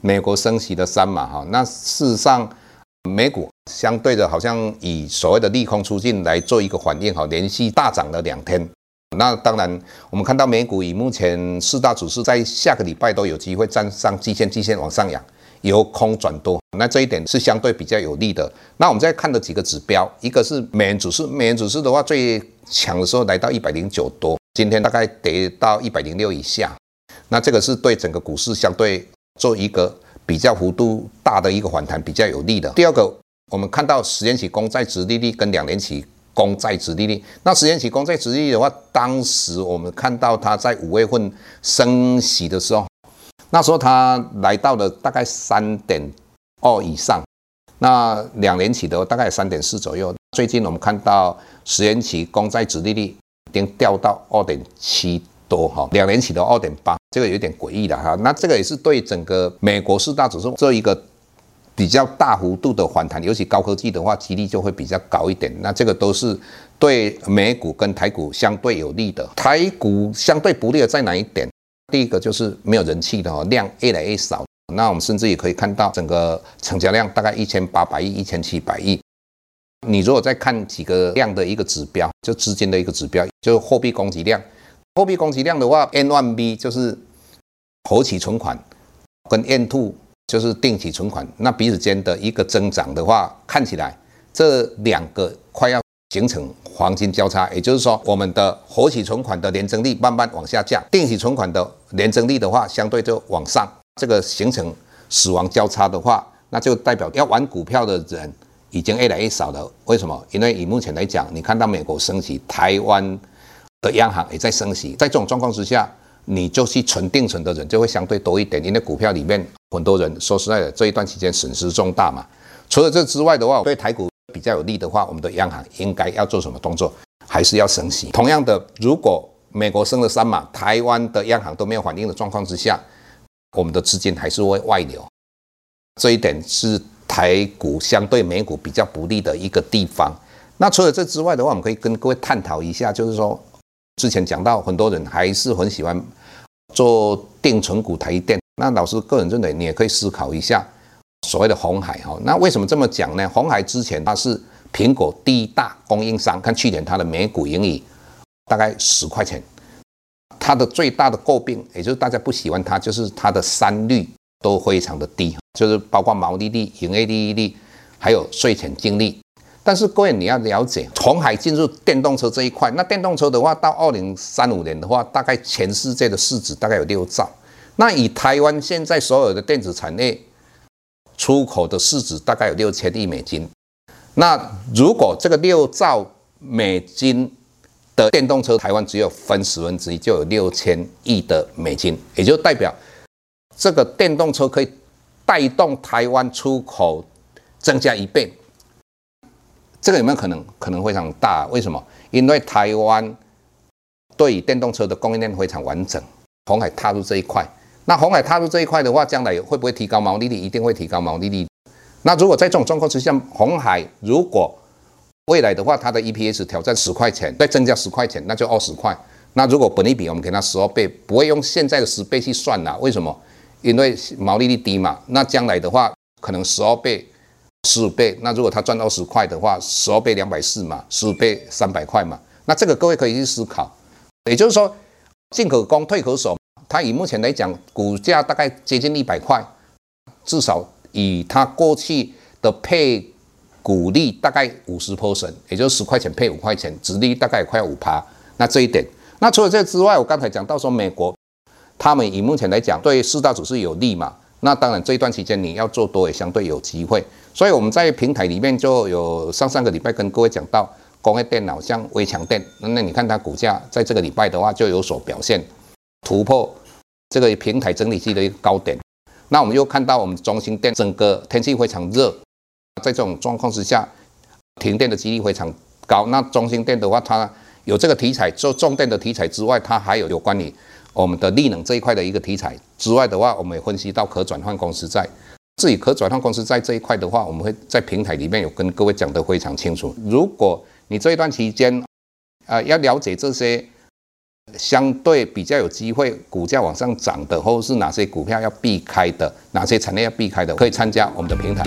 美国升息的三码哈，那事实上，美股相对的，好像以所谓的利空出尽来做一个反应哈，连续大涨了两天。那当然，我们看到美股以目前四大指数在下个礼拜都有机会站上季线，季线往上扬，由空转多，那这一点是相对比较有利的。那我们再看的几个指标，一个是美元指数，美元指数的话最强的时候来到一百零九多，今天大概跌到一百零六以下，那这个是对整个股市相对。做一个比较幅度大的一个反弹，比较有利的。第二个，我们看到十年期公债殖利率跟两年期公债殖利率。那十年期公债殖利率的话，当时我们看到它在五月份升息的时候，那时候它来到了大概三点二以上。那两年期的大概三点四左右。最近我们看到十年期公债殖利率已经掉到二点七。多哈，两年期的二点八，这个有点诡异的哈。那这个也是对整个美国四大指数做一个比较大幅度的反弹，尤其高科技的话，几率就会比较高一点。那这个都是对美股跟台股相对有利的。台股相对不利的在哪一点？第一个就是没有人气的哈，量越来越少。那我们甚至也可以看到整个成交量大概一千八百亿、一千七百亿。你如果再看几个量的一个指标，就资金的一个指标，就是货币供给量。货币供给量的话，M1B 就是活期存款，跟 M2 就是定期存款，那彼此间的一个增长的话，看起来这两个快要形成黄金交叉，也就是说，我们的活期存款的年增率慢慢往下降，定期存款的年增率的话，相对就往上，这个形成死亡交叉的话，那就代表要玩股票的人已经越来越少了。为什么？因为以目前来讲，你看到美国升息，台湾。的央行也在升息，在这种状况之下，你就去存定存的人就会相对多一点。因为股票里面很多人说实在的，这一段期间损失重大嘛。除了这之外的话，对台股比较有利的话，我们的央行应该要做什么动作？还是要升息。同样的，如果美国升了三码，台湾的央行都没有反应的状况之下，我们的资金还是会外流。这一点是台股相对美股比较不利的一个地方。那除了这之外的话，我们可以跟各位探讨一下，就是说。之前讲到，很多人还是很喜欢做定存股台电。那老师个人认为，你也可以思考一下所谓的红海哈。那为什么这么讲呢？红海之前它是苹果第一大供应商，看去年它的每股盈利大概十块钱。它的最大的诟病，也就是大家不喜欢它，就是它的三率都非常的低，就是包括毛利率、营业利率，还有税前净利。但是各位你要了解，从海进入电动车这一块，那电动车的话，到二零三五年的话，大概全世界的市值大概有六兆。那以台湾现在所有的电子产业出口的市值大概有六千亿美金。那如果这个六兆美金的电动车，台湾只有分十分之一，就有六千亿的美金，也就代表这个电动车可以带动台湾出口增加一倍。这个有没有可能？可能非常大。为什么？因为台湾对于电动车的供应链非常完整，红海踏入这一块。那红海踏入这一块的话，将来会不会提高毛利率？一定会提高毛利率。那如果在这种状况之下，红海如果未来的话，它的 EPS 挑战十块钱，再增加十块钱，那就二十块。那如果本利比我们给它十二倍，不会用现在的十倍去算了。为什么？因为毛利率低嘛。那将来的话，可能十二倍。十五倍，那如果他赚二十块的话，十二倍两百四嘛，十五倍三百块嘛，那这个各位可以去思考。也就是说，进可攻，退可守。它以目前来讲，股价大概接近一百块，至少以它过去的配股利大概五十 percent，也就是十块钱配五块钱，殖利大概快五趴。那这一点，那除了这之外，我刚才讲到说美国，他们以目前来讲对四大指数有利嘛？那当然这一段期间你要做多也相对有机会。所以我们在平台里面就有上上个礼拜跟各位讲到工业电脑像微强电，那你看它股价在这个礼拜的话就有所表现，突破这个平台整理期的一个高点。那我们又看到我们中兴电整个天气非常热，在这种状况之下，停电的几率非常高。那中兴电的话，它有这个题材，做重电的题材之外，它还有有关于我们的力能这一块的一个题材之外的话，我们也分析到可转换公司债。至于可转换公司债这一块的话，我们会在平台里面有跟各位讲得非常清楚。如果你这一段期间，呃，要了解这些。相对比较有机会股价往上涨的，或者是哪些股票要避开的，哪些产业要避开的，可以参加我们的平台。